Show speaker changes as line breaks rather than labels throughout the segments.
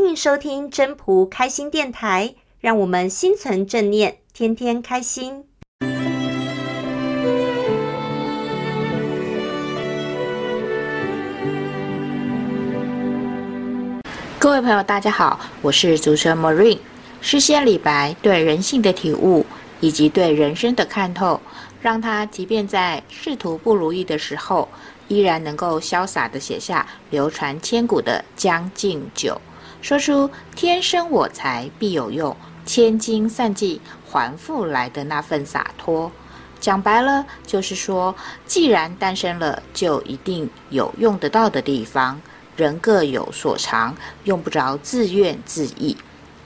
欢迎收听真朴开心电台，让我们心存正念，天天开心。
各位朋友，大家好，我是主持人 Marine。诗仙李白对人性的体悟，以及对人生的看透，让他即便在仕途不如意的时候，依然能够潇洒的写下流传千古的《将进酒》，说出“天生我材必有用，千金散尽还复来”的那份洒脱。讲白了，就是说，既然诞生了，就一定有用得到的地方。人各有所长，用不着自怨自艾。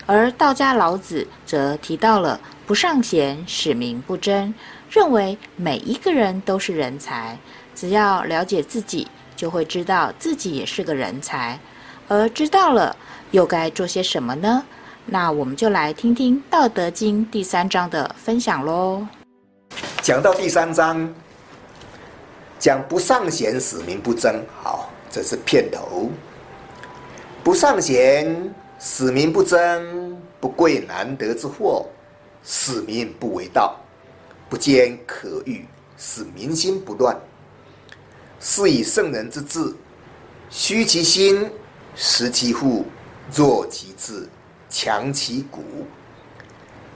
而道家老子则提到了“不尚贤，使民不争”，认为每一个人都是人才，只要了解自己，就会知道自己也是个人才。而知道了，又该做些什么呢？那我们就来听听《道德经》第三章的分享喽。
讲到第三章，讲“不尚贤，使民不争”。好。这是片头，不尚贤，使民不争；不贵难得之货，使民不为盗；不坚可御，使民心不乱。是以圣人之治，虚其心，实其腹，弱其志，强其骨，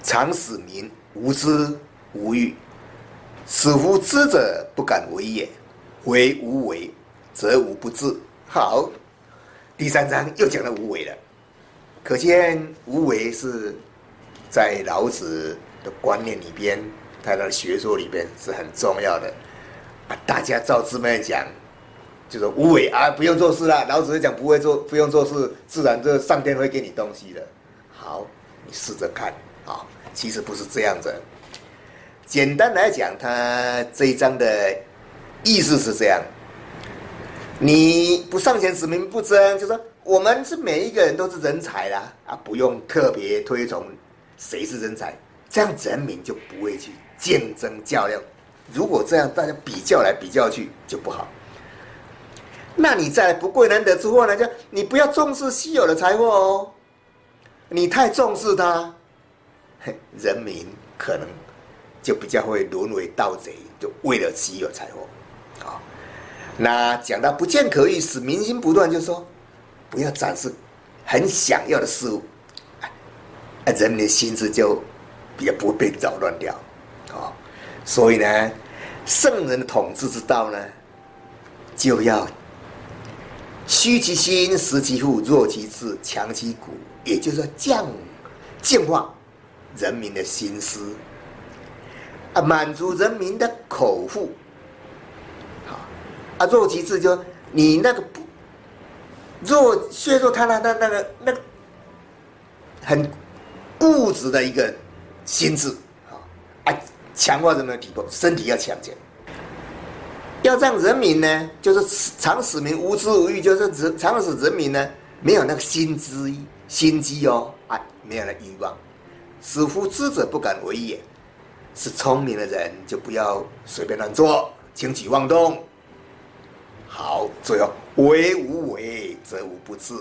常使民无知无欲，使夫知者不敢为也，为无为。则无不治。好，第三章又讲了无为了，可见无为是在老子的观念里边，在他的学说里边是很重要的。啊，大家照字面讲，就说无为啊，不用做事了。老子讲不会做，不用做事，自然这上天会给你东西的。好，你试着看啊，其实不是这样子。简单来讲，他这一章的意思是这样。你不上前，使民不争，就说我们是每一个人都是人才啦，啊，不用特别推崇谁是人才，这样人民就不会去竞争较量。如果这样大家比较来比较去就不好。那你在不贵难得之货呢？就你不要重视稀有的财货哦，你太重视它，人民可能就比较会沦为盗贼，就为了稀有财货，啊。那讲到不见可御，使民心不乱，就是说，不要展示很想要的事物，人民的心思就比较不被扰乱掉，啊，所以呢，圣人的统治之道呢，就要虚其心，实其腹，弱其志，强其骨，也就是说降净化人民的心思，啊，满足人民的口腹。啊，弱其志，就你那个不弱削弱他那那那个那个很固执的一个心智啊，强化人们的体魄，身体要强健，要让人民呢，就是常使民无知无欲，就是常使人民呢没有那个心知心机哦，啊，没有那欲望，使夫知者不敢为也，是聪明的人就不要随便乱做，轻举妄动。好，最后为无为，则无不治。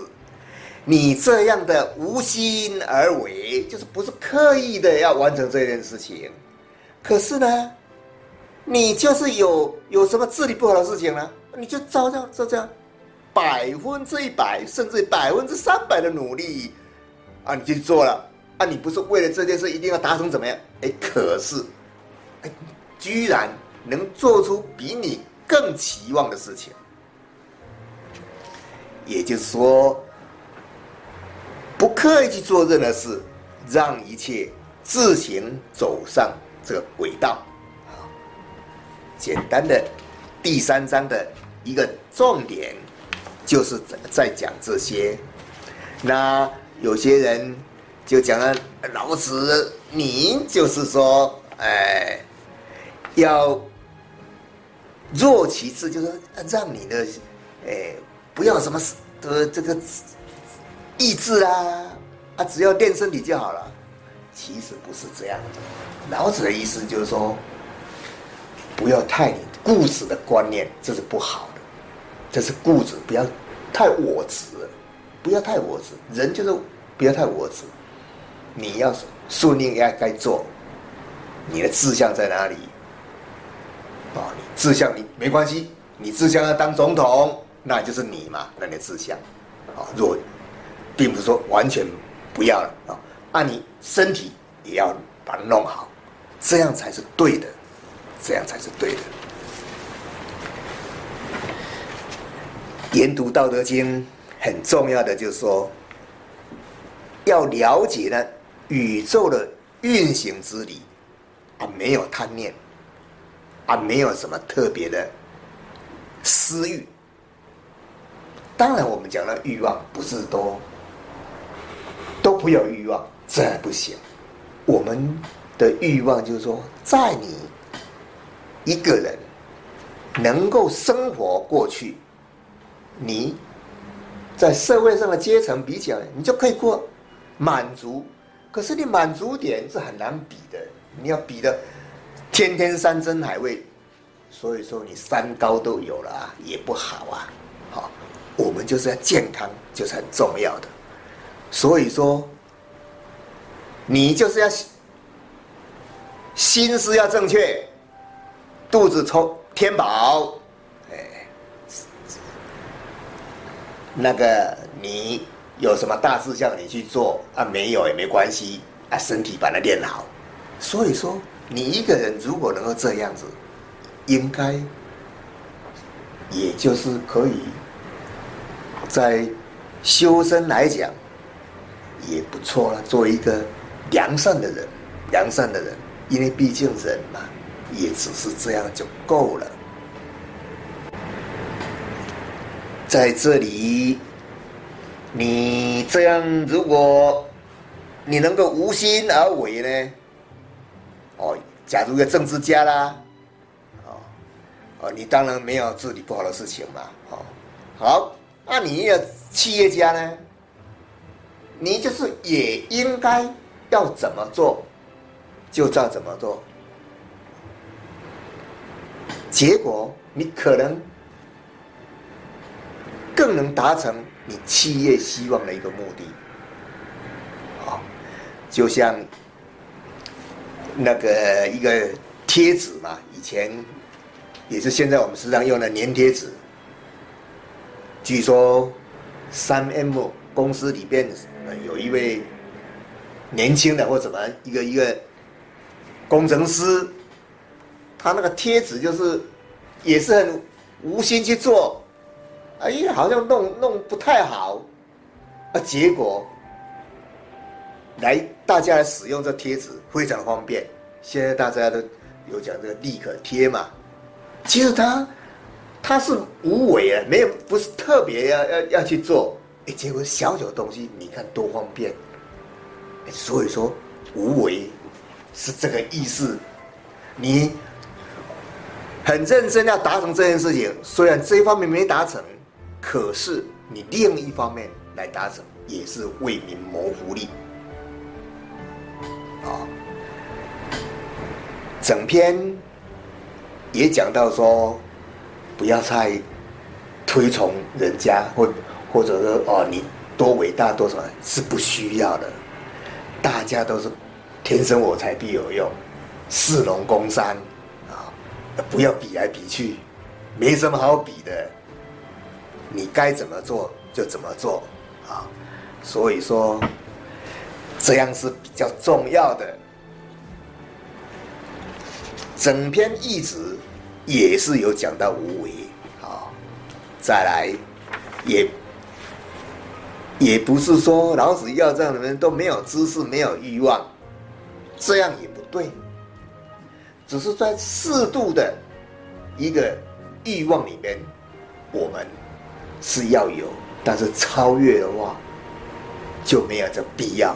你这样的无心而为，就是不是刻意的要完成这件事情。可是呢，你就是有有什么治理不好的事情呢？你就照这样照这样，百分之一百，甚至百分之三百的努力啊，你去做了啊，你不是为了这件事一定要达成怎么样？哎，可是，哎，居然能做出比你更期望的事情。也就是说，不刻意去做任何事，让一切自行走上这个轨道。简单的第三章的一个重点，就是在讲这些。那有些人就讲了，老子你就是说，哎，要弱其志，就是让你的，哎。不要什么的这个意志啊啊，只要练身体就好了。其实不是这样的。老子的意思就是说，不要太固执的观念，这是不好的。这是固执，不要太我执，不要太我执，人就是不要太我执。你要顺应该该做，你的志向在哪里？啊，志向你没关系，你志向要当总统，那就是你嘛，那你的志向。啊，若并不是说完全不要了啊，按你身体也要把它弄好，这样才是对的，这样才是对的。研读《道德经》很重要的就是说，要了解呢宇宙的运行之理，啊，没有贪念，啊，没有什么特别的私欲。当然，我们讲的欲望不是都都不有欲望，这不行。我们的欲望就是说，在你一个人能够生活过去。你在社会上的阶层比起来，你就可以过满足。可是你满足点是很难比的，你要比的天天山珍海味，所以说你三高都有了啊，也不好啊。好，我们就是要健康，就是很重要的。所以说，你就是要心思要正确，肚子充填饱。那个你有什么大事向你去做啊？没有也没关系啊，身体把它练好。所以说，你一个人如果能够这样子，应该也就是可以在修身来讲也不错了。做一个良善的人，良善的人，因为毕竟人嘛，也只是这样就够了。在这里，你这样，如果你能够无心而为呢？哦，假如一个政治家啦，哦，哦，你当然没有治理不好的事情嘛，哦，好，那你一个企业家呢？你就是也应该要怎么做，就照怎么做，结果你可能。更能达成你企业希望的一个目的，啊，就像那个一个贴纸嘛，以前也是现在我们时常用的粘贴纸。据说三 M 公司里边有一位年轻的或怎么一个一个工程师，他那个贴纸就是也是很无心去做。哎，好像弄弄不太好，啊，结果来大家来使用这贴纸非常方便。现在大家都有讲这个立可贴嘛，其实它它是无为啊，没有不是特别要要要去做，哎，结果小小东西你看多方便，所以说无为是这个意思。你很认真要达成这件事情，虽然这一方面没达成。可是你另一方面来达成，也是为民谋福利，啊，整篇也讲到说，不要太推崇人家，或或者说哦，你多伟大多少是不需要的，大家都是天生我材必有用，士农工商，不要比来比去，没什么好比的。你该怎么做就怎么做，啊，所以说这样是比较重要的。整篇义子也是有讲到无为，啊，再来也也不是说老子要这样的人都没有知识、没有欲望，这样也不对，只是在适度的一个欲望里面，我们。是要有，但是超越的话就没有这必要，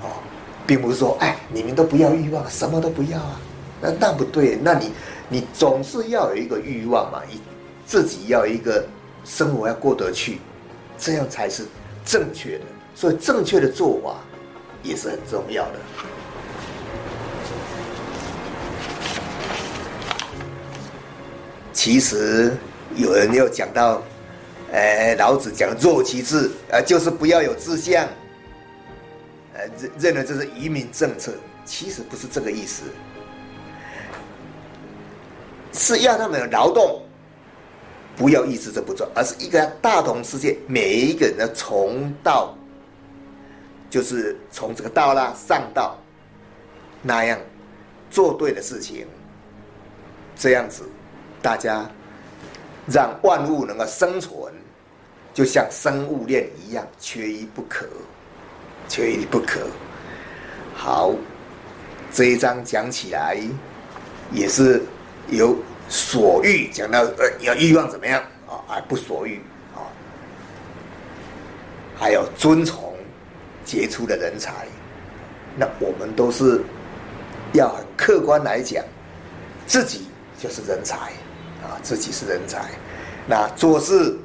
哦，并不是说哎，你们都不要欲望，什么都不要啊，那那不对，那你你总是要有一个欲望嘛，你自己要一个生活要过得去，这样才是正确的，所以正确的做法也是很重要的。其实有人又讲到。呃，老子讲若其志，呃，就是不要有志向，呃，认认为这是移民政策，其实不是这个意思，是要他们有劳动，不要意志这不做，而是一个大同世界，每一个人的从道，就是从这个道啦上道，那样做对的事情，这样子，大家让万物能够生存，就像生物链一样，缺一不可，缺一不可。好，这一章讲起来也是有所欲，讲到呃要欲望怎么样啊，而不所欲啊，还有尊崇杰出的人才，那我们都是要客观来讲，自己。就是人才，啊，自己是人才，那做事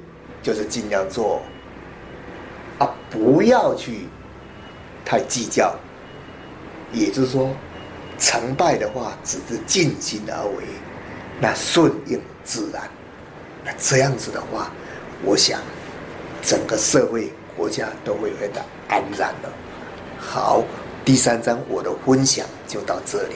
就是尽量做，啊，不要去太计较，也就是说，成败的话只是尽心而为，那顺应自然，那这样子的话，我想整个社会国家都会变得安然了。好，第三章我的分享就到这里。